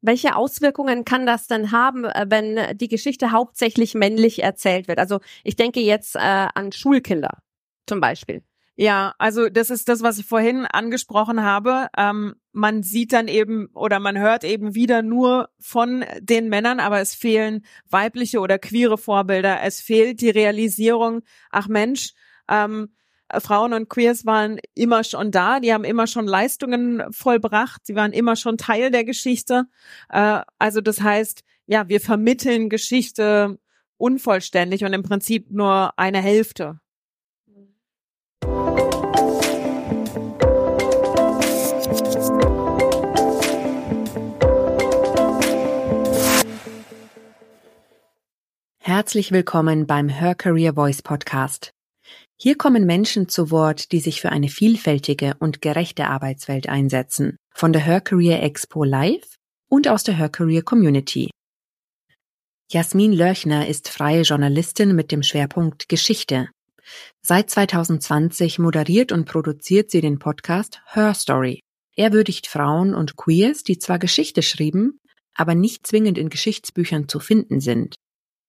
Welche Auswirkungen kann das denn haben, äh, wenn die Geschichte hauptsächlich männlich erzählt wird? Also ich denke jetzt äh, an Schulkinder zum Beispiel. Ja, also das ist das, was ich vorhin angesprochen habe. Ähm, man sieht dann eben oder man hört eben wieder nur von den Männern, aber es fehlen weibliche oder queere Vorbilder. Es fehlt die Realisierung, ach Mensch, ähm, Frauen und Queers waren immer schon da, die haben immer schon Leistungen vollbracht, sie waren immer schon Teil der Geschichte. Äh, also das heißt, ja, wir vermitteln Geschichte unvollständig und im Prinzip nur eine Hälfte. Herzlich willkommen beim Her Career Voice Podcast. Hier kommen Menschen zu Wort, die sich für eine vielfältige und gerechte Arbeitswelt einsetzen, von der Her Career Expo Live und aus der Her Career Community. Jasmin Lörchner ist freie Journalistin mit dem Schwerpunkt Geschichte. Seit 2020 moderiert und produziert sie den Podcast Her Story. Er würdigt Frauen und Queers, die zwar Geschichte schrieben, aber nicht zwingend in Geschichtsbüchern zu finden sind.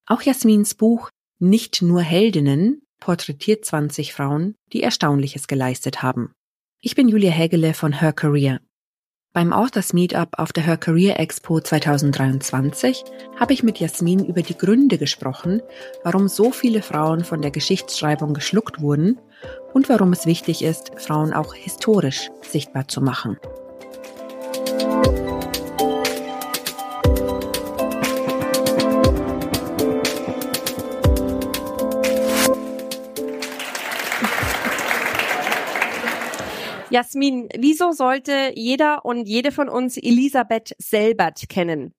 Auch Jasmins Buch Nicht nur Heldinnen porträtiert 20 Frauen, die Erstaunliches geleistet haben. Ich bin Julia Hägele von Her Career. Beim Authors Meetup auf der Her Career Expo 2023 habe ich mit Jasmin über die Gründe gesprochen, warum so viele Frauen von der Geschichtsschreibung geschluckt wurden und warum es wichtig ist, Frauen auch historisch sichtbar zu machen. Jasmin, wieso sollte jeder und jede von uns Elisabeth Selbert kennen?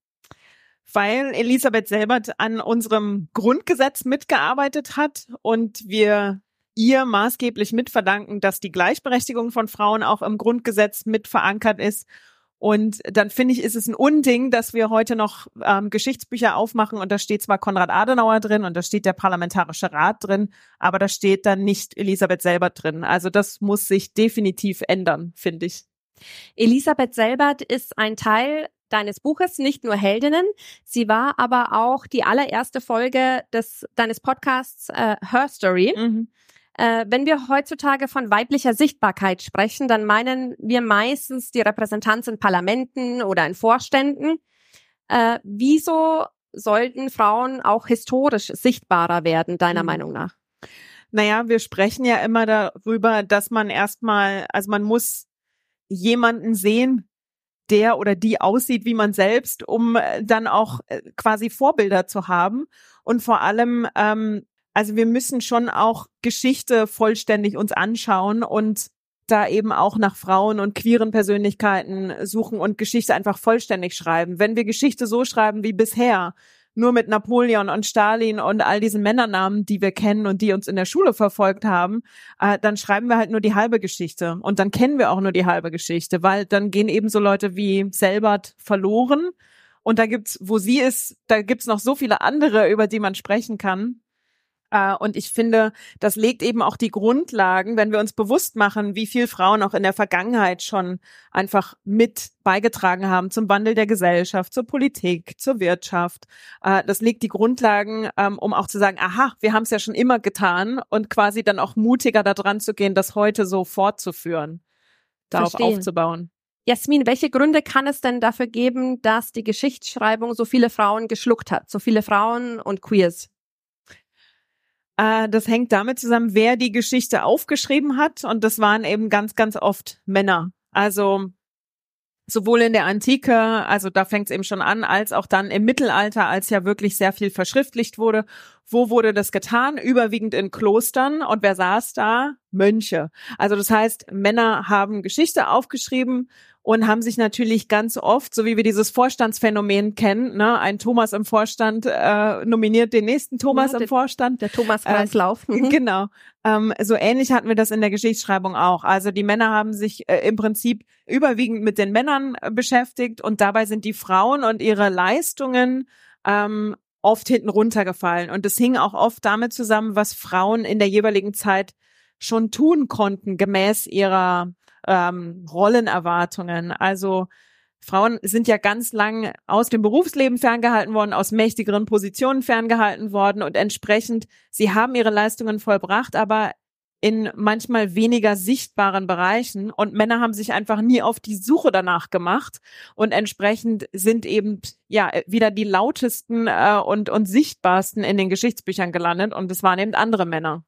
Weil Elisabeth Selbert an unserem Grundgesetz mitgearbeitet hat und wir ihr maßgeblich mitverdanken, dass die Gleichberechtigung von Frauen auch im Grundgesetz mit verankert ist und dann finde ich, ist es ein Unding, dass wir heute noch ähm, Geschichtsbücher aufmachen und da steht zwar Konrad Adenauer drin und da steht der Parlamentarische Rat drin, aber da steht dann nicht Elisabeth selber drin. Also das muss sich definitiv ändern, finde ich. Elisabeth Selbert ist ein Teil deines Buches, nicht nur Heldinnen. Sie war aber auch die allererste Folge des deines Podcasts äh, Her Story. Mhm. Äh, wenn wir heutzutage von weiblicher Sichtbarkeit sprechen, dann meinen wir meistens die Repräsentanz in Parlamenten oder in Vorständen. Äh, wieso sollten Frauen auch historisch sichtbarer werden, deiner mhm. Meinung nach? Naja, wir sprechen ja immer darüber, dass man erstmal, also man muss jemanden sehen, der oder die aussieht wie man selbst, um äh, dann auch äh, quasi Vorbilder zu haben. Und vor allem ähm, also wir müssen schon auch Geschichte vollständig uns anschauen und da eben auch nach Frauen und queeren Persönlichkeiten suchen und Geschichte einfach vollständig schreiben. Wenn wir Geschichte so schreiben wie bisher, nur mit Napoleon und Stalin und all diesen Männernamen, die wir kennen und die uns in der Schule verfolgt haben, äh, dann schreiben wir halt nur die halbe Geschichte. Und dann kennen wir auch nur die halbe Geschichte, weil dann gehen eben so Leute wie Selbert verloren. Und da gibt's, wo sie ist, da gibt's noch so viele andere, über die man sprechen kann. Äh, und ich finde, das legt eben auch die Grundlagen, wenn wir uns bewusst machen, wie viel Frauen auch in der Vergangenheit schon einfach mit beigetragen haben zum Wandel der Gesellschaft, zur Politik, zur Wirtschaft. Äh, das legt die Grundlagen, ähm, um auch zu sagen, aha, wir haben es ja schon immer getan und quasi dann auch mutiger daran zu gehen, das heute so fortzuführen, darauf Verstehen. aufzubauen. Jasmin, welche Gründe kann es denn dafür geben, dass die Geschichtsschreibung so viele Frauen geschluckt hat, so viele Frauen und Queers? Äh, das hängt damit zusammen, wer die Geschichte aufgeschrieben hat. Und das waren eben ganz, ganz oft Männer. Also sowohl in der Antike, also da fängt es eben schon an, als auch dann im Mittelalter, als ja wirklich sehr viel verschriftlicht wurde. Wo wurde das getan? Überwiegend in Klostern. Und wer saß da? Mönche. Also das heißt, Männer haben Geschichte aufgeschrieben und haben sich natürlich ganz oft, so wie wir dieses Vorstandsphänomen kennen, ne, ein Thomas im Vorstand äh, nominiert den nächsten Thomas ja, im Vorstand. Der Thomas-Kreislauf. Äh, genau. Ähm, so ähnlich hatten wir das in der Geschichtsschreibung auch. Also die Männer haben sich äh, im Prinzip überwiegend mit den Männern äh, beschäftigt und dabei sind die Frauen und ihre Leistungen ähm, oft hinten runtergefallen. Und es hing auch oft damit zusammen, was Frauen in der jeweiligen Zeit schon tun konnten, gemäß ihrer ähm, Rollenerwartungen. Also Frauen sind ja ganz lang aus dem Berufsleben ferngehalten worden, aus mächtigeren Positionen ferngehalten worden und entsprechend, sie haben ihre Leistungen vollbracht, aber in manchmal weniger sichtbaren Bereichen und Männer haben sich einfach nie auf die Suche danach gemacht und entsprechend sind eben ja wieder die lautesten äh, und und sichtbarsten in den Geschichtsbüchern gelandet und es waren eben andere Männer.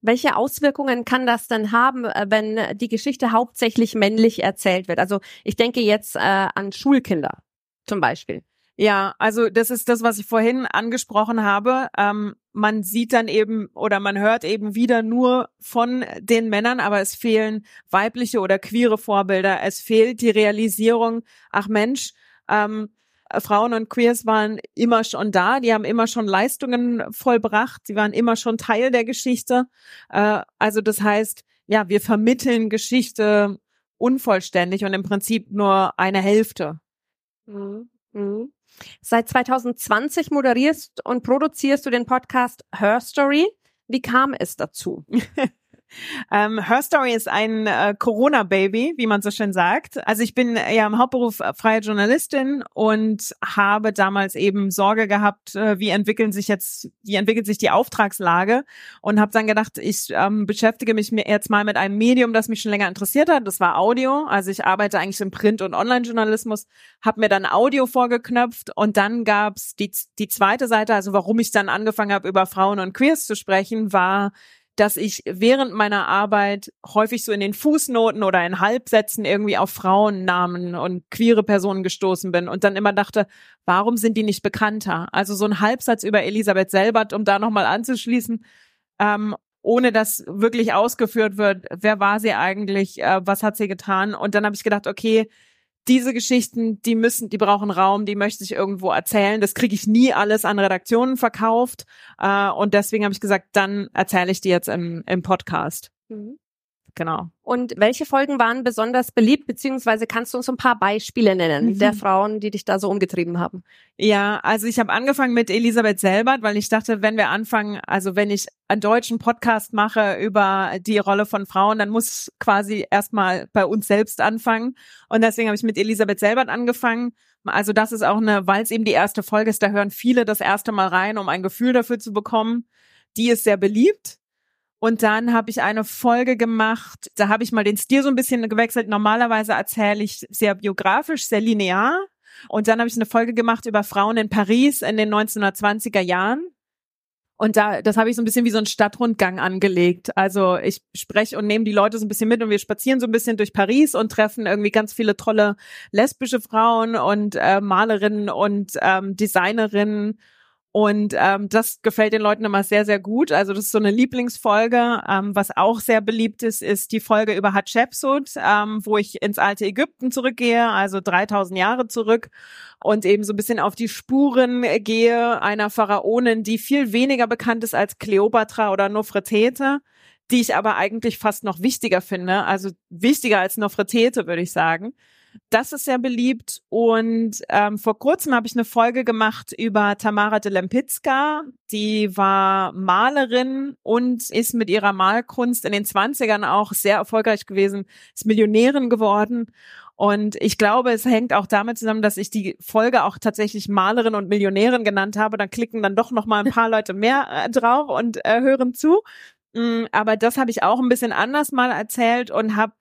Welche Auswirkungen kann das denn haben, äh, wenn die Geschichte hauptsächlich männlich erzählt wird? Also ich denke jetzt äh, an Schulkinder zum Beispiel. Ja, also das ist das, was ich vorhin angesprochen habe. Ähm, man sieht dann eben oder man hört eben wieder nur von den Männern, aber es fehlen weibliche oder queere Vorbilder. Es fehlt die Realisierung, ach Mensch, ähm, Frauen und Queers waren immer schon da, die haben immer schon Leistungen vollbracht, sie waren immer schon Teil der Geschichte. Äh, also das heißt, ja, wir vermitteln Geschichte unvollständig und im Prinzip nur eine Hälfte. Mhm. Mhm. Seit 2020 moderierst und produzierst du den Podcast Her Story. Wie kam es dazu? Ähm, Her Story ist ein äh, Corona-Baby, wie man so schön sagt. Also ich bin ja im Hauptberuf äh, freie Journalistin und habe damals eben Sorge gehabt, äh, wie entwickeln sich jetzt, wie entwickelt sich die Auftragslage und habe dann gedacht, ich ähm, beschäftige mich jetzt mal mit einem Medium, das mich schon länger interessiert hat. Das war Audio. Also ich arbeite eigentlich im Print- und Online-Journalismus, habe mir dann Audio vorgeknöpft und dann gab's die, die zweite Seite, also warum ich dann angefangen habe, über Frauen und Queers zu sprechen, war dass ich während meiner Arbeit häufig so in den Fußnoten oder in Halbsätzen irgendwie auf Frauennamen und queere Personen gestoßen bin und dann immer dachte, warum sind die nicht bekannter? Also so ein Halbsatz über Elisabeth Selbert, um da nochmal anzuschließen, ähm, ohne dass wirklich ausgeführt wird, wer war sie eigentlich, äh, was hat sie getan? Und dann habe ich gedacht, okay, diese Geschichten, die müssen, die brauchen Raum, die möchte ich irgendwo erzählen. Das kriege ich nie alles an Redaktionen verkauft. Äh, und deswegen habe ich gesagt, dann erzähle ich die jetzt im, im Podcast. Mhm. Genau. Und welche Folgen waren besonders beliebt, beziehungsweise kannst du uns ein paar Beispiele nennen mhm. der Frauen, die dich da so umgetrieben haben? Ja, also ich habe angefangen mit Elisabeth Selbert, weil ich dachte, wenn wir anfangen, also wenn ich einen deutschen Podcast mache über die Rolle von Frauen, dann muss quasi erstmal bei uns selbst anfangen. Und deswegen habe ich mit Elisabeth Selbert angefangen. Also das ist auch eine, weil es eben die erste Folge ist, da hören viele das erste Mal rein, um ein Gefühl dafür zu bekommen. Die ist sehr beliebt. Und dann habe ich eine Folge gemacht, da habe ich mal den Stil so ein bisschen gewechselt. Normalerweise erzähle ich sehr biografisch, sehr linear. Und dann habe ich eine Folge gemacht über Frauen in Paris in den 1920er Jahren. Und da, das habe ich so ein bisschen wie so ein Stadtrundgang angelegt. Also ich spreche und nehme die Leute so ein bisschen mit und wir spazieren so ein bisschen durch Paris und treffen irgendwie ganz viele tolle lesbische Frauen und äh, Malerinnen und ähm, Designerinnen und ähm, das gefällt den Leuten immer sehr, sehr gut. Also das ist so eine Lieblingsfolge. Ähm, was auch sehr beliebt ist, ist die Folge über Hatshepsut, ähm, wo ich ins alte Ägypten zurückgehe, also 3000 Jahre zurück und eben so ein bisschen auf die Spuren gehe einer Pharaonin, die viel weniger bekannt ist als Kleopatra oder Nofretete die ich aber eigentlich fast noch wichtiger finde, also wichtiger als Nofretete, würde ich sagen. Das ist sehr beliebt. Und ähm, vor kurzem habe ich eine Folge gemacht über Tamara de Lempicka. Die war Malerin und ist mit ihrer Malkunst in den 20ern auch sehr erfolgreich gewesen, ist Millionärin geworden. Und ich glaube, es hängt auch damit zusammen, dass ich die Folge auch tatsächlich Malerin und Millionärin genannt habe. Dann klicken dann doch noch mal ein paar Leute mehr äh, drauf und äh, hören zu. Mm, aber das habe ich auch ein bisschen anders mal erzählt und habe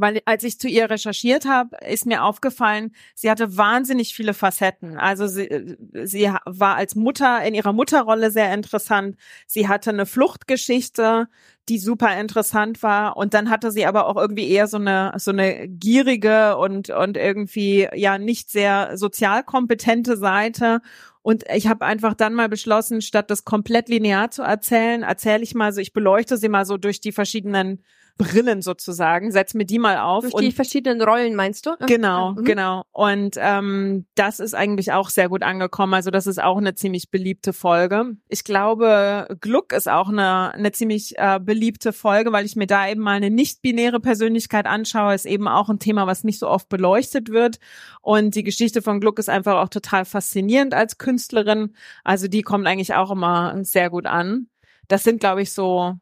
weil als ich zu ihr recherchiert habe, ist mir aufgefallen, sie hatte wahnsinnig viele Facetten. Also sie, sie war als Mutter in ihrer Mutterrolle sehr interessant. Sie hatte eine Fluchtgeschichte, die super interessant war. Und dann hatte sie aber auch irgendwie eher so eine so eine gierige und und irgendwie ja nicht sehr sozial kompetente Seite. Und ich habe einfach dann mal beschlossen, statt das komplett linear zu erzählen, erzähle ich mal so, ich beleuchte sie mal so durch die verschiedenen Brillen sozusagen, setz mir die mal auf. Durch die verschiedenen Rollen meinst du? Genau, mhm. genau. Und ähm, das ist eigentlich auch sehr gut angekommen. Also das ist auch eine ziemlich beliebte Folge. Ich glaube, Gluck ist auch eine, eine ziemlich äh, beliebte Folge, weil ich mir da eben mal eine nicht-binäre Persönlichkeit anschaue. Ist eben auch ein Thema, was nicht so oft beleuchtet wird. Und die Geschichte von Gluck ist einfach auch total faszinierend als Künstlerin. Also die kommt eigentlich auch immer sehr gut an. Das sind, glaube ich, so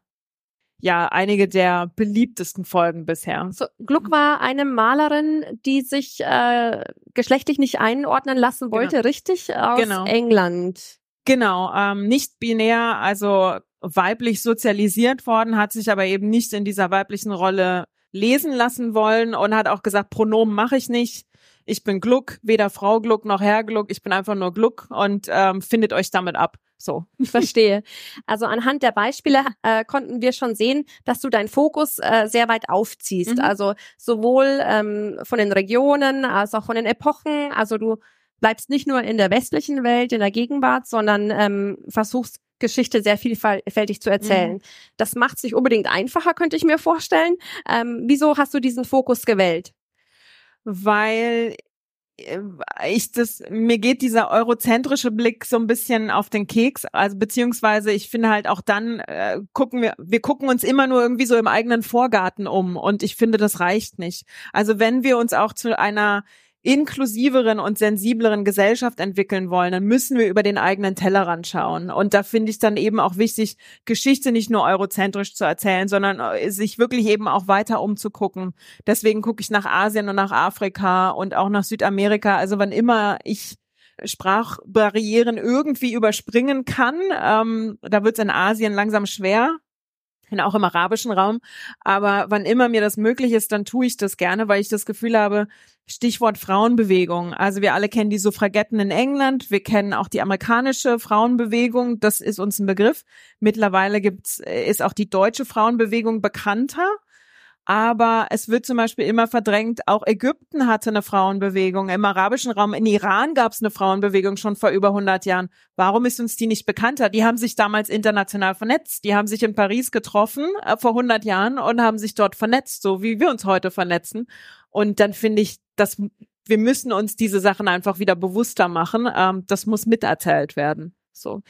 ja einige der beliebtesten Folgen bisher. So, Gluck war eine Malerin, die sich äh, geschlechtlich nicht einordnen lassen wollte, genau. richtig? Aus genau. England. Genau, ähm, nicht binär, also weiblich sozialisiert worden, hat sich aber eben nicht in dieser weiblichen Rolle lesen lassen wollen und hat auch gesagt, Pronomen mache ich nicht. Ich bin Gluck, weder Frau Gluck noch Herr Gluck, ich bin einfach nur Gluck und ähm, findet euch damit ab. So. Ich verstehe. Also anhand der Beispiele äh, konnten wir schon sehen, dass du deinen Fokus äh, sehr weit aufziehst. Mhm. Also sowohl ähm, von den Regionen als auch von den Epochen. Also du bleibst nicht nur in der westlichen Welt, in der Gegenwart, sondern ähm, versuchst Geschichte sehr vielfältig zu erzählen. Mhm. Das macht sich unbedingt einfacher, könnte ich mir vorstellen. Ähm, wieso hast du diesen Fokus gewählt? Weil ich das mir geht dieser eurozentrische Blick so ein bisschen auf den Keks. Also beziehungsweise ich finde halt auch dann äh, gucken wir wir gucken uns immer nur irgendwie so im eigenen Vorgarten um und ich finde das reicht nicht. Also wenn wir uns auch zu einer inklusiveren und sensibleren Gesellschaft entwickeln wollen, dann müssen wir über den eigenen Tellerrand schauen. Und da finde ich dann eben auch wichtig, Geschichte nicht nur eurozentrisch zu erzählen, sondern äh, sich wirklich eben auch weiter umzugucken. Deswegen gucke ich nach Asien und nach Afrika und auch nach Südamerika. Also wann immer ich Sprachbarrieren irgendwie überspringen kann, ähm, da wird es in Asien langsam schwer, bin auch im arabischen Raum. Aber wann immer mir das möglich ist, dann tue ich das gerne, weil ich das Gefühl habe, Stichwort Frauenbewegung. Also wir alle kennen die Suffragetten in England, wir kennen auch die amerikanische Frauenbewegung, das ist uns ein Begriff. Mittlerweile gibt's, äh, ist auch die deutsche Frauenbewegung bekannter aber es wird zum Beispiel immer verdrängt, auch Ägypten hatte eine Frauenbewegung, im arabischen Raum, in Iran gab es eine Frauenbewegung schon vor über 100 Jahren. Warum ist uns die nicht bekannter? Die haben sich damals international vernetzt, die haben sich in Paris getroffen äh, vor 100 Jahren und haben sich dort vernetzt, so wie wir uns heute vernetzen. Und dann finde ich, dass wir müssen uns diese Sachen einfach wieder bewusster machen. Ähm, das muss miterzählt werden. So.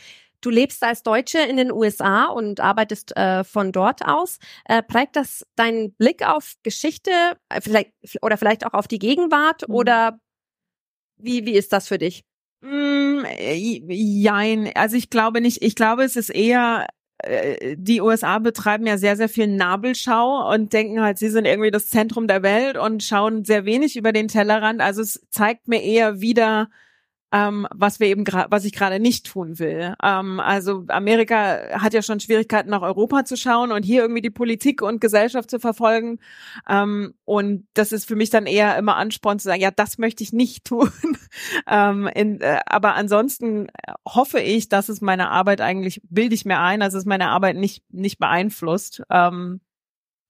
Du lebst als Deutsche in den USA und arbeitest äh, von dort aus. Äh, prägt das deinen Blick auf Geschichte, äh, vielleicht oder vielleicht auch auf die Gegenwart mhm. oder wie wie ist das für dich? Mm, jein, also ich glaube nicht. Ich glaube, es ist eher äh, die USA betreiben ja sehr, sehr viel Nabelschau und denken halt, sie sind irgendwie das Zentrum der Welt und schauen sehr wenig über den Tellerrand. Also es zeigt mir eher wieder, ähm, was wir eben gerade, was ich gerade nicht tun will. Ähm, also Amerika hat ja schon Schwierigkeiten nach Europa zu schauen und hier irgendwie die Politik und Gesellschaft zu verfolgen. Ähm, und das ist für mich dann eher immer Ansporn zu sagen, ja, das möchte ich nicht tun. ähm, in, äh, aber ansonsten hoffe ich, dass es meine Arbeit eigentlich bilde ich mir ein, dass es meine Arbeit nicht nicht beeinflusst. Ähm,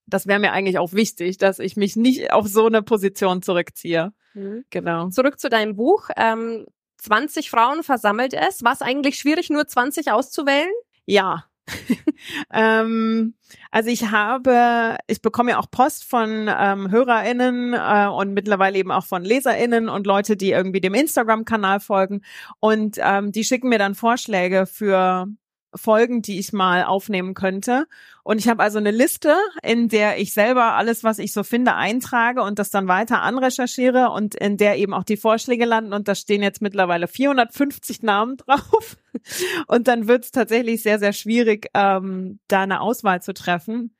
das wäre mir eigentlich auch wichtig, dass ich mich nicht auf so eine Position zurückziehe. Mhm. Genau. Zurück zu deinem Buch. Ähm, 20 Frauen versammelt es. War es eigentlich schwierig, nur 20 auszuwählen? Ja. ähm, also ich habe, ich bekomme ja auch Post von ähm, HörerInnen äh, und mittlerweile eben auch von LeserInnen und Leute, die irgendwie dem Instagram-Kanal folgen. Und ähm, die schicken mir dann Vorschläge für Folgen, die ich mal aufnehmen könnte. Und ich habe also eine Liste, in der ich selber alles, was ich so finde, eintrage und das dann weiter anrecherchiere und in der eben auch die Vorschläge landen. Und da stehen jetzt mittlerweile 450 Namen drauf. Und dann wird es tatsächlich sehr, sehr schwierig, ähm, da eine Auswahl zu treffen.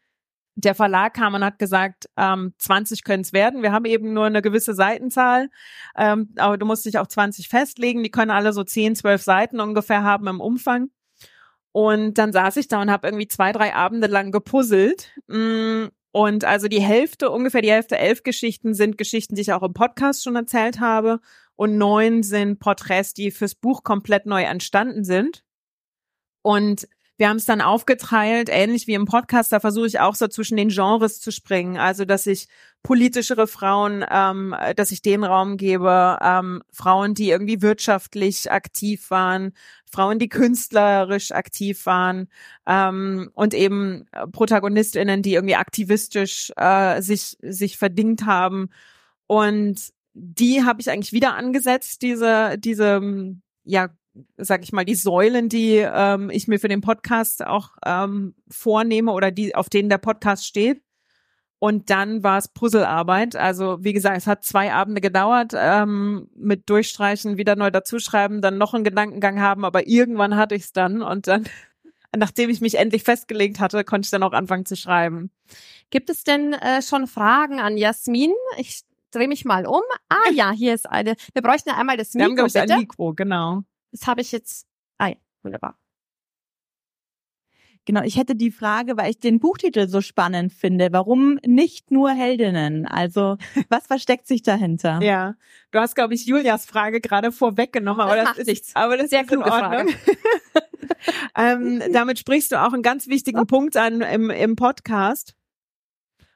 Der Verlag kam und hat gesagt, ähm, 20 können es werden. Wir haben eben nur eine gewisse Seitenzahl, ähm, aber du musst dich auf 20 festlegen. Die können alle so 10, 12 Seiten ungefähr haben im Umfang. Und dann saß ich da und habe irgendwie zwei, drei Abende lang gepuzzelt. Mm, und also die Hälfte, ungefähr die Hälfte, elf Geschichten sind Geschichten, die ich auch im Podcast schon erzählt habe. Und neun sind Porträts, die fürs Buch komplett neu entstanden sind. Und wir haben es dann aufgeteilt, ähnlich wie im Podcast, da versuche ich auch so zwischen den Genres zu springen. Also, dass ich politischere Frauen, ähm, dass ich den Raum gebe, ähm, Frauen, die irgendwie wirtschaftlich aktiv waren, Frauen, die künstlerisch aktiv waren ähm, und eben ProtagonistInnen, die irgendwie aktivistisch äh, sich, sich verdingt haben. Und die habe ich eigentlich wieder angesetzt, diese, diese ja, sag ich mal, die Säulen, die ähm, ich mir für den Podcast auch ähm, vornehme oder die, auf denen der Podcast steht. Und dann war es Puzzlearbeit. Also wie gesagt, es hat zwei Abende gedauert, ähm, mit Durchstreichen, wieder neu dazuschreiben, dann noch einen Gedankengang haben, aber irgendwann hatte ich es dann und dann nachdem ich mich endlich festgelegt hatte, konnte ich dann auch anfangen zu schreiben. Gibt es denn äh, schon Fragen an Jasmin? Ich drehe mich mal um. Ah ja, hier ist eine. Wir bräuchten ja einmal das Mikro. Wir haben, bitte. ein Mikro, genau. Das habe ich jetzt. Ah ja, wunderbar. Genau, ich hätte die Frage, weil ich den Buchtitel so spannend finde. Warum nicht nur Heldinnen? Also, was versteckt sich dahinter? Ja, du hast, glaube ich, Julias Frage gerade vorweggenommen, aber das, das ist nichts. Aber das Sehr ist in Ordnung. ähm, damit sprichst du auch einen ganz wichtigen oh. Punkt an im, im Podcast.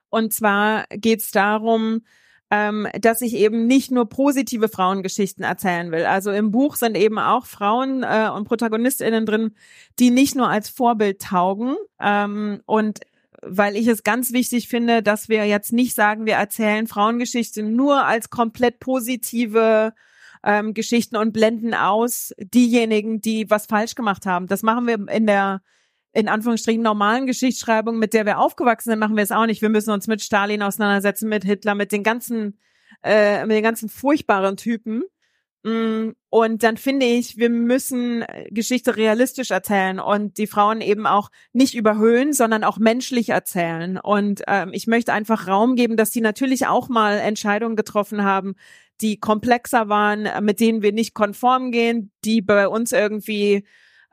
Und zwar geht es darum, ähm, dass ich eben nicht nur positive Frauengeschichten erzählen will. Also im Buch sind eben auch Frauen äh, und ProtagonistInnen drin, die nicht nur als Vorbild taugen. Ähm, und weil ich es ganz wichtig finde, dass wir jetzt nicht sagen, wir erzählen Frauengeschichten nur als komplett positive ähm, Geschichten und blenden aus diejenigen, die was falsch gemacht haben. Das machen wir in der in Anführungsstrichen normalen Geschichtsschreibung, mit der wir aufgewachsen sind, machen wir es auch nicht. Wir müssen uns mit Stalin auseinandersetzen, mit Hitler, mit den ganzen, äh, mit den ganzen furchtbaren Typen. Mm, und dann finde ich, wir müssen Geschichte realistisch erzählen und die Frauen eben auch nicht überhöhen, sondern auch menschlich erzählen. Und ähm, ich möchte einfach Raum geben, dass sie natürlich auch mal Entscheidungen getroffen haben, die komplexer waren, mit denen wir nicht konform gehen, die bei uns irgendwie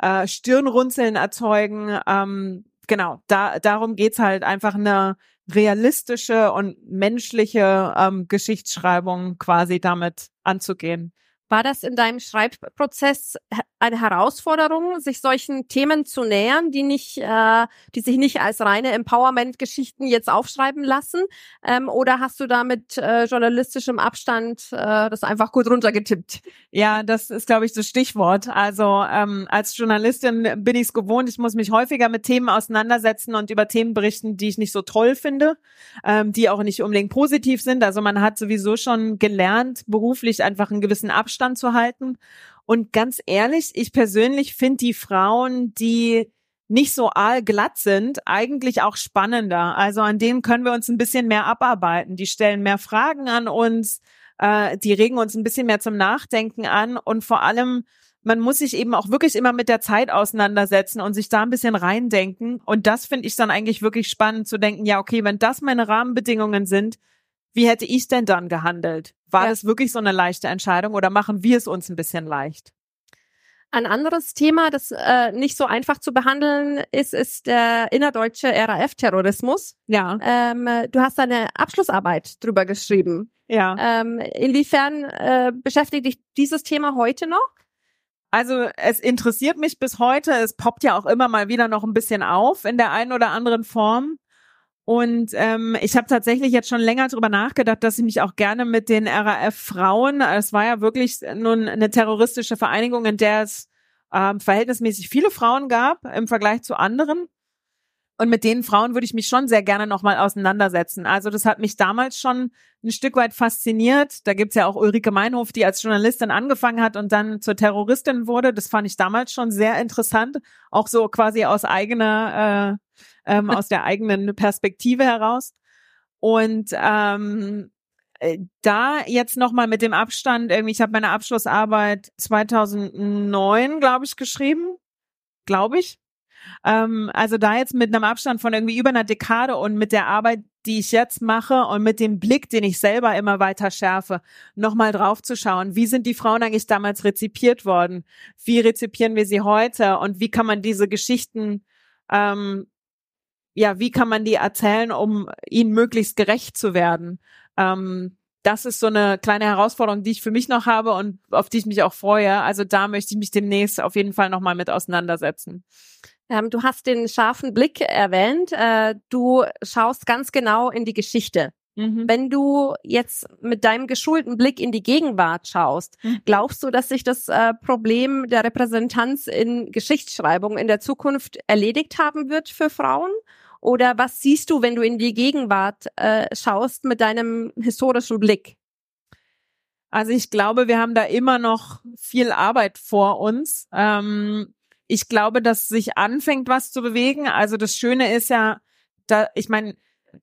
äh, Stirnrunzeln erzeugen. Ähm, genau, da, darum geht's halt einfach eine realistische und menschliche ähm, Geschichtsschreibung quasi damit anzugehen. War das in deinem Schreibprozess eine Herausforderung, sich solchen Themen zu nähern, die nicht, äh, die sich nicht als reine Empowerment-Geschichten jetzt aufschreiben lassen? Ähm, oder hast du da mit äh, journalistischem Abstand äh, das einfach gut runtergetippt? Ja, das ist, glaube ich, das Stichwort. Also ähm, als Journalistin bin ich es gewohnt, ich muss mich häufiger mit Themen auseinandersetzen und über Themen berichten, die ich nicht so toll finde, ähm, die auch nicht unbedingt positiv sind. Also man hat sowieso schon gelernt, beruflich einfach einen gewissen Abstand Abstand zu halten. Und ganz ehrlich, ich persönlich finde die Frauen, die nicht so allglatt sind, eigentlich auch spannender. Also an denen können wir uns ein bisschen mehr abarbeiten. Die stellen mehr Fragen an uns, äh, die regen uns ein bisschen mehr zum Nachdenken an und vor allem man muss sich eben auch wirklich immer mit der Zeit auseinandersetzen und sich da ein bisschen reindenken. Und das finde ich dann eigentlich wirklich spannend zu denken, ja, okay, wenn das meine Rahmenbedingungen sind, wie hätte ich denn dann gehandelt? War ja. das wirklich so eine leichte Entscheidung oder machen wir es uns ein bisschen leicht? Ein anderes Thema, das äh, nicht so einfach zu behandeln ist, ist der innerdeutsche RAF-Terrorismus. Ja. Ähm, du hast eine Abschlussarbeit drüber geschrieben. Ja. Ähm, inwiefern äh, beschäftigt dich dieses Thema heute noch? Also es interessiert mich bis heute. Es poppt ja auch immer mal wieder noch ein bisschen auf in der einen oder anderen Form. Und ähm, ich habe tatsächlich jetzt schon länger drüber nachgedacht, dass ich mich auch gerne mit den RAF-Frauen, es war ja wirklich nun eine terroristische Vereinigung, in der es ähm, verhältnismäßig viele Frauen gab im Vergleich zu anderen. Und mit den Frauen würde ich mich schon sehr gerne nochmal auseinandersetzen. Also das hat mich damals schon ein Stück weit fasziniert. Da gibt's ja auch Ulrike Meinhof, die als Journalistin angefangen hat und dann zur Terroristin wurde. Das fand ich damals schon sehr interessant. Auch so quasi aus eigener äh, ähm, aus der eigenen Perspektive heraus. Und ähm, äh, da jetzt nochmal mit dem Abstand, irgendwie, ich habe meine Abschlussarbeit 2009, glaube ich, geschrieben, glaube ich. Ähm, also da jetzt mit einem Abstand von irgendwie über einer Dekade und mit der Arbeit, die ich jetzt mache und mit dem Blick, den ich selber immer weiter schärfe, nochmal drauf zu schauen, wie sind die Frauen eigentlich damals rezipiert worden? Wie rezipieren wir sie heute? Und wie kann man diese Geschichten ähm, ja, wie kann man die erzählen, um ihnen möglichst gerecht zu werden? Ähm, das ist so eine kleine Herausforderung, die ich für mich noch habe und auf die ich mich auch freue. Also da möchte ich mich demnächst auf jeden Fall nochmal mit auseinandersetzen. Ähm, du hast den scharfen Blick erwähnt. Äh, du schaust ganz genau in die Geschichte. Mhm. Wenn du jetzt mit deinem geschulten Blick in die Gegenwart schaust, mhm. glaubst du, dass sich das äh, Problem der Repräsentanz in Geschichtsschreibung in der Zukunft erledigt haben wird für Frauen? Oder was siehst du, wenn du in die Gegenwart äh, schaust mit deinem historischen Blick? Also ich glaube, wir haben da immer noch viel Arbeit vor uns. Ähm, ich glaube, dass sich anfängt, was zu bewegen. Also das Schöne ist ja, da, ich meine,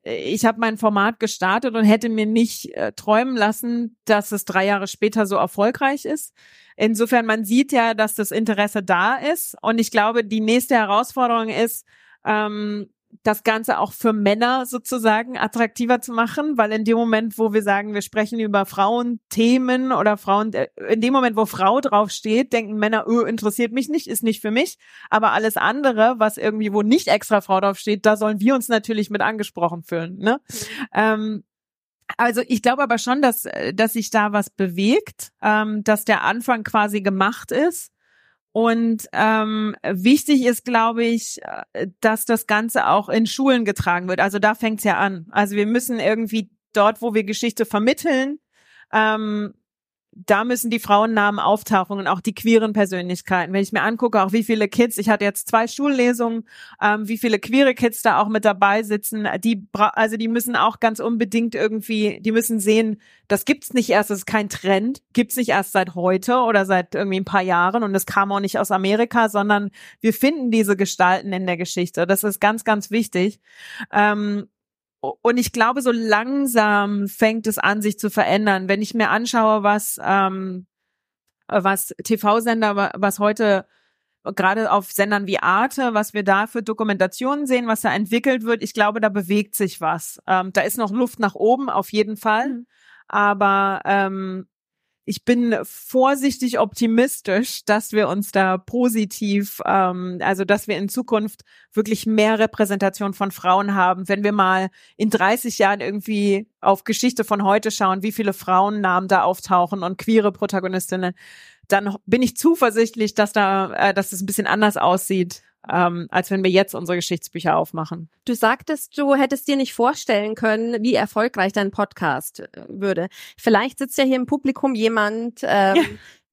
ich habe mein Format gestartet und hätte mir nicht äh, träumen lassen, dass es drei Jahre später so erfolgreich ist. Insofern, man sieht ja, dass das Interesse da ist. Und ich glaube, die nächste Herausforderung ist, ähm, das Ganze auch für Männer sozusagen attraktiver zu machen, weil in dem Moment, wo wir sagen, wir sprechen über Frauenthemen oder Frauen, äh, in dem Moment, wo Frau draufsteht, denken Männer, öh, interessiert mich nicht, ist nicht für mich. Aber alles andere, was irgendwie, wo nicht extra Frau draufsteht, da sollen wir uns natürlich mit angesprochen fühlen. Ne? Mhm. Ähm, also ich glaube aber schon, dass, äh, dass sich da was bewegt, ähm, dass der Anfang quasi gemacht ist und ähm, wichtig ist, glaube ich, äh, dass das Ganze auch in Schulen getragen wird. Also da fängt's ja an. Also wir müssen irgendwie dort, wo wir Geschichte vermitteln, ähm, da müssen die Frauennamen auftauchen und auch die queeren Persönlichkeiten. Wenn ich mir angucke, auch wie viele Kids, ich hatte jetzt zwei Schullesungen, ähm, wie viele queere Kids da auch mit dabei sitzen, die also die müssen auch ganz unbedingt irgendwie, die müssen sehen, das gibt's nicht erst, das ist kein Trend, gibt's nicht erst seit heute oder seit irgendwie ein paar Jahren und es kam auch nicht aus Amerika, sondern wir finden diese Gestalten in der Geschichte. Das ist ganz, ganz wichtig. Ähm, und ich glaube, so langsam fängt es an, sich zu verändern. Wenn ich mir anschaue, was, ähm, was TV-Sender, was heute gerade auf Sendern wie Arte, was wir da für Dokumentationen sehen, was da entwickelt wird, ich glaube, da bewegt sich was. Ähm, da ist noch Luft nach oben, auf jeden Fall. Mhm. Aber ähm, ich bin vorsichtig optimistisch, dass wir uns da positiv, ähm, also dass wir in Zukunft wirklich mehr Repräsentation von Frauen haben. Wenn wir mal in 30 Jahren irgendwie auf Geschichte von heute schauen, wie viele Frauennamen da auftauchen und queere Protagonistinnen, dann bin ich zuversichtlich, dass da, äh, dass es ein bisschen anders aussieht ähm, als wenn wir jetzt unsere Geschichtsbücher aufmachen. Du sagtest, du hättest dir nicht vorstellen können, wie erfolgreich dein Podcast äh, würde. Vielleicht sitzt ja hier im Publikum jemand, ähm, ja.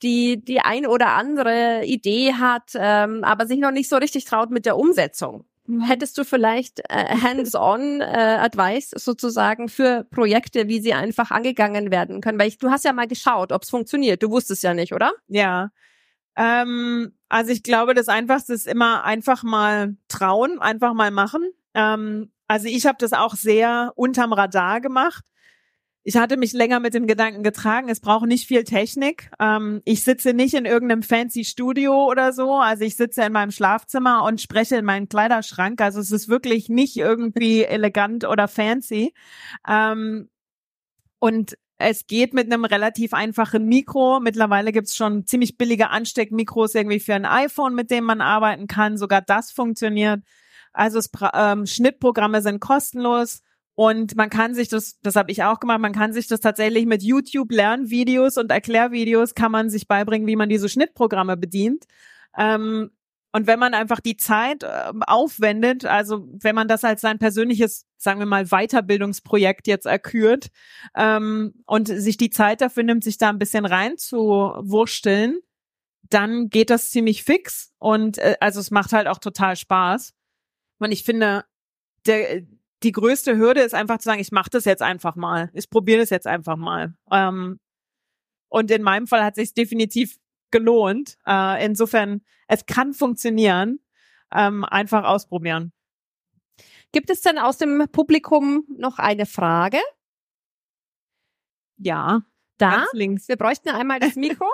die die ein oder andere Idee hat, ähm, aber sich noch nicht so richtig traut mit der Umsetzung. Mhm. Hättest du vielleicht äh, hands-on äh, Advice sozusagen für Projekte, wie sie einfach angegangen werden können? Weil ich, du hast ja mal geschaut, ob es funktioniert. Du wusstest ja nicht, oder? Ja. Ähm, also ich glaube, das Einfachste ist immer einfach mal trauen, einfach mal machen. Ähm, also ich habe das auch sehr unterm Radar gemacht. Ich hatte mich länger mit dem Gedanken getragen, es braucht nicht viel Technik. Ähm, ich sitze nicht in irgendeinem fancy Studio oder so. Also ich sitze in meinem Schlafzimmer und spreche in meinen Kleiderschrank. Also es ist wirklich nicht irgendwie elegant oder fancy. Ähm, und es geht mit einem relativ einfachen Mikro. Mittlerweile gibt's schon ziemlich billige Ansteckmikros irgendwie für ein iPhone, mit dem man arbeiten kann. Sogar das funktioniert. Also es, ähm, Schnittprogramme sind kostenlos. Und man kann sich das, das habe ich auch gemacht, man kann sich das tatsächlich mit YouTube Lernvideos und Erklärvideos kann man sich beibringen, wie man diese Schnittprogramme bedient. Ähm, und wenn man einfach die Zeit äh, aufwendet, also wenn man das als sein persönliches, sagen wir mal, Weiterbildungsprojekt jetzt erkürt ähm, und sich die Zeit dafür nimmt, sich da ein bisschen reinzuwursteln, dann geht das ziemlich fix und äh, also es macht halt auch total Spaß. Und ich finde, der, die größte Hürde ist einfach zu sagen, ich mache das jetzt einfach mal, ich probiere das jetzt einfach mal. Ähm, und in meinem Fall hat sich definitiv gelohnt. Äh, insofern, es kann funktionieren. Ähm, einfach ausprobieren. Gibt es denn aus dem Publikum noch eine Frage? Ja. Da? Ganz links. Wir bräuchten einmal das Mikro.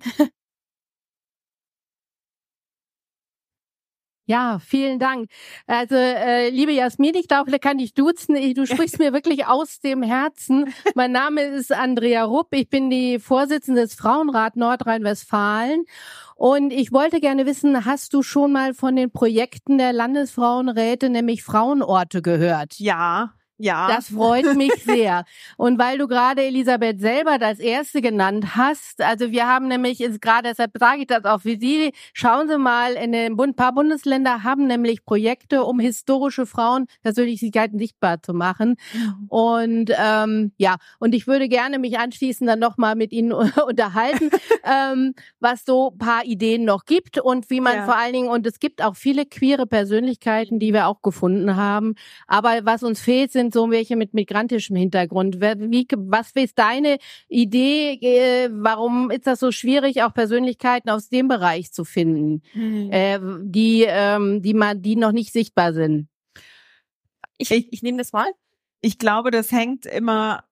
Ja, vielen Dank. Also, äh, liebe Jasmin, ich glaube, da kann ich duzen. Du sprichst mir wirklich aus dem Herzen. Mein Name ist Andrea Rupp. Ich bin die Vorsitzende des Frauenrat Nordrhein-Westfalen. Und ich wollte gerne wissen, hast du schon mal von den Projekten der Landesfrauenräte, nämlich Frauenorte, gehört? Ja, ja. Das freut mich sehr. Und weil du gerade Elisabeth selber als erste genannt hast, also wir haben nämlich, ist gerade deshalb sage ich das auch für Sie, schauen Sie mal, in Bund, paar Bundesländer haben nämlich Projekte, um historische Frauen Persönlichkeiten sichtbar zu machen. Und ähm, ja, und ich würde gerne mich anschließend dann nochmal mit Ihnen unterhalten, ähm, was so paar Ideen noch gibt und wie man ja. vor allen Dingen, und es gibt auch viele queere Persönlichkeiten, die wir auch gefunden haben. Aber was uns fehlt, sind sind so welche mit migrantischem Hintergrund. Wie, was ist deine Idee? Äh, warum ist das so schwierig, auch Persönlichkeiten aus dem Bereich zu finden, mhm. äh, die, ähm, die man, die noch nicht sichtbar sind? Ich, ich, ich nehme das mal. Ich glaube, das hängt immer.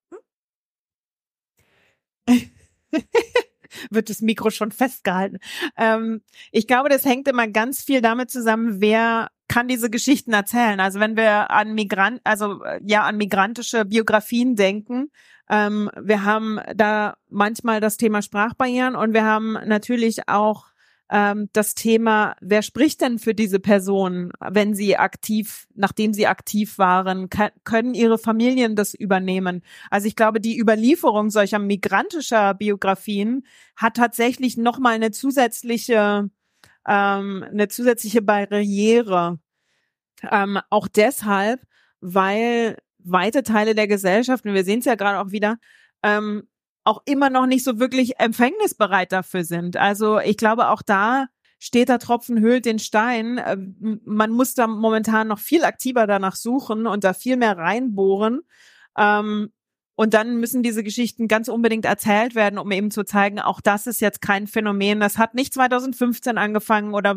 wird das Mikro schon festgehalten. Ähm, ich glaube, das hängt immer ganz viel damit zusammen, wer kann diese Geschichten erzählen. Also wenn wir an Migrant, also ja an migrantische Biografien denken, ähm, wir haben da manchmal das Thema Sprachbarrieren und wir haben natürlich auch ähm, das Thema, wer spricht denn für diese Person, wenn sie aktiv, nachdem sie aktiv waren, können ihre Familien das übernehmen? Also ich glaube, die Überlieferung solcher migrantischer Biografien hat tatsächlich nochmal eine zusätzliche ähm, eine zusätzliche Barriere. Ähm, auch deshalb, weil weite Teile der Gesellschaft, und wir sehen es ja gerade auch wieder, ähm, auch immer noch nicht so wirklich empfängnisbereit dafür sind. Also ich glaube, auch da steht der Tropfen höhlt den Stein. Ähm, man muss da momentan noch viel aktiver danach suchen und da viel mehr reinbohren. Ähm, und dann müssen diese Geschichten ganz unbedingt erzählt werden, um eben zu zeigen, auch das ist jetzt kein Phänomen. Das hat nicht 2015 angefangen oder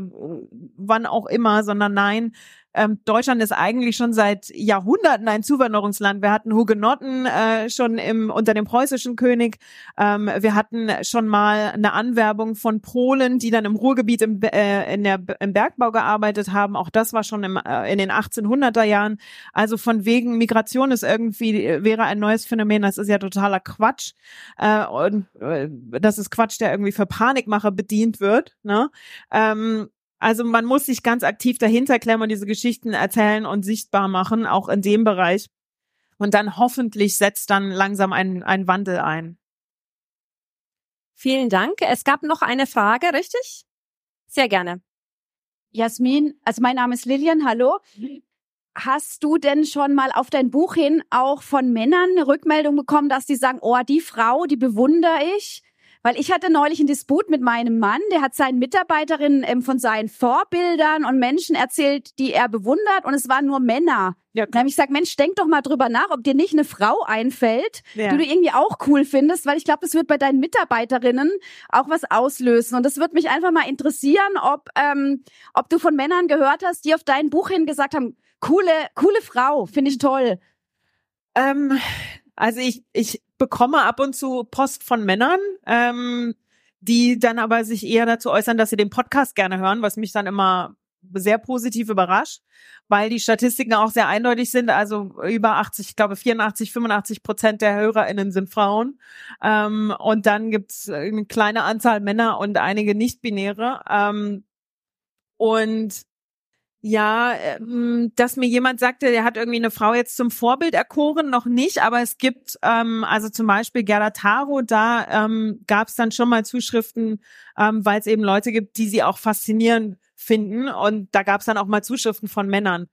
wann auch immer, sondern nein, ähm, Deutschland ist eigentlich schon seit Jahrhunderten ein Zuwanderungsland. Wir hatten Hugenotten äh, schon im, unter dem preußischen König. Ähm, wir hatten schon mal eine Anwerbung von Polen, die dann im Ruhrgebiet im, äh, in der, im Bergbau gearbeitet haben. Auch das war schon im, äh, in den 1800er Jahren. Also von wegen Migration ist irgendwie, wäre ein neues Phänomen. Das ist ja totaler Quatsch. Äh, und äh, das ist Quatsch, der irgendwie für Panikmacher bedient wird. Ne? Ähm, also man muss sich ganz aktiv dahinter klemmen und diese Geschichten erzählen und sichtbar machen, auch in dem Bereich. Und dann hoffentlich setzt dann langsam ein, ein Wandel ein. Vielen Dank. Es gab noch eine Frage, richtig? Sehr gerne. Jasmin, also mein Name ist Lilian, hallo. Hast du denn schon mal auf dein Buch hin auch von Männern eine Rückmeldung bekommen, dass die sagen, oh, die Frau, die bewundere ich? Weil ich hatte neulich einen Disput mit meinem Mann, der hat seinen Mitarbeiterinnen ähm, von seinen Vorbildern und Menschen erzählt, die er bewundert und es waren nur Männer. Ja. Dann habe ich gesagt, Mensch, denk doch mal drüber nach, ob dir nicht eine Frau einfällt, ja. die du irgendwie auch cool findest, weil ich glaube, das wird bei deinen Mitarbeiterinnen auch was auslösen. Und das wird mich einfach mal interessieren, ob, ähm, ob du von Männern gehört hast, die auf dein Buch hin gesagt haben, coole, coole Frau, finde ich toll. Ähm, also ich, ich bekomme ab und zu Post von Männern, ähm, die dann aber sich eher dazu äußern, dass sie den Podcast gerne hören, was mich dann immer sehr positiv überrascht, weil die Statistiken auch sehr eindeutig sind. Also über 80, ich glaube 84, 85 Prozent der HörerInnen sind Frauen. Ähm, und dann gibt's eine kleine Anzahl Männer und einige Nicht-Binäre. Ähm, und ja, ähm, dass mir jemand sagte, der hat irgendwie eine Frau jetzt zum Vorbild erkoren, noch nicht, aber es gibt, ähm, also zum Beispiel Gerda Taro, da ähm, gab es dann schon mal Zuschriften, ähm, weil es eben Leute gibt, die sie auch faszinierend finden und da gab es dann auch mal Zuschriften von Männern.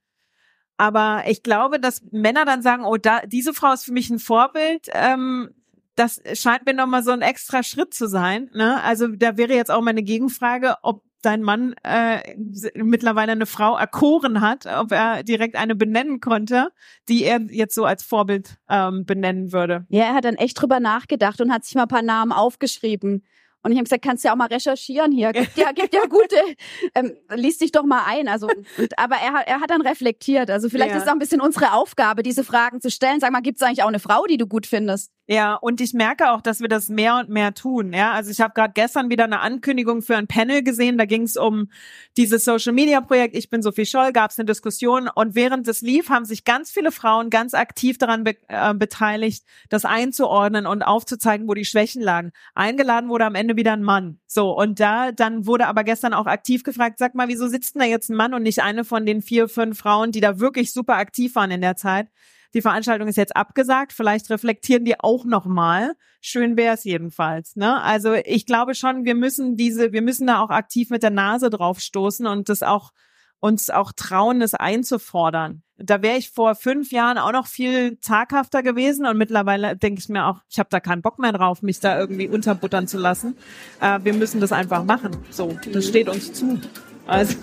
Aber ich glaube, dass Männer dann sagen, oh, da, diese Frau ist für mich ein Vorbild, ähm, das scheint mir nochmal so ein extra Schritt zu sein. Ne? Also da wäre jetzt auch meine Gegenfrage, ob dein Mann äh, mittlerweile eine Frau erkoren hat, ob er direkt eine benennen konnte, die er jetzt so als Vorbild ähm, benennen würde. Ja, er hat dann echt drüber nachgedacht und hat sich mal ein paar Namen aufgeschrieben. Und ich habe gesagt, kannst du ja auch mal recherchieren hier. Gibt ja, gibt ja gute, ähm, liest dich doch mal ein. Also, und, aber er, hat er hat dann reflektiert. Also vielleicht ja. ist es auch ein bisschen unsere Aufgabe, diese Fragen zu stellen. Sag mal, gibt es eigentlich auch eine Frau, die du gut findest? Ja, und ich merke auch, dass wir das mehr und mehr tun. Ja, also ich habe gerade gestern wieder eine Ankündigung für ein Panel gesehen. Da ging es um dieses Social Media Projekt. Ich bin Sophie Scholl. Gab es eine Diskussion und während es lief, haben sich ganz viele Frauen ganz aktiv daran be äh, beteiligt, das einzuordnen und aufzuzeigen, wo die Schwächen lagen. Eingeladen wurde am Ende wieder ein Mann. So und da dann wurde aber gestern auch aktiv gefragt: Sag mal, wieso sitzt denn da jetzt ein Mann und nicht eine von den vier, fünf Frauen, die da wirklich super aktiv waren in der Zeit? Die Veranstaltung ist jetzt abgesagt, vielleicht reflektieren die auch nochmal. Schön wäre es jedenfalls. Ne? Also ich glaube schon, wir müssen diese, wir müssen da auch aktiv mit der Nase drauf stoßen und das auch uns auch trauen, das einzufordern. Da wäre ich vor fünf Jahren auch noch viel zaghafter gewesen und mittlerweile denke ich mir auch, ich habe da keinen Bock mehr drauf, mich da irgendwie unterbuttern zu lassen. Äh, wir müssen das einfach machen. So, das steht uns zu. Also.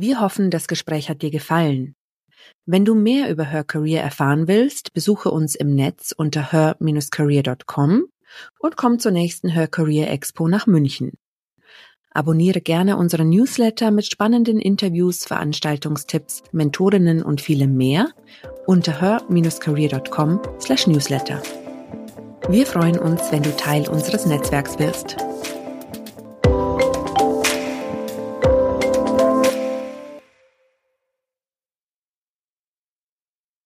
Wir hoffen, das Gespräch hat dir gefallen. Wenn du mehr über Her Career erfahren willst, besuche uns im Netz unter her-career.com und komm zur nächsten Her Career Expo nach München. Abonniere gerne unseren Newsletter mit spannenden Interviews, Veranstaltungstipps, Mentorinnen und vielem mehr unter her-career.com slash newsletter. Wir freuen uns, wenn du Teil unseres Netzwerks wirst.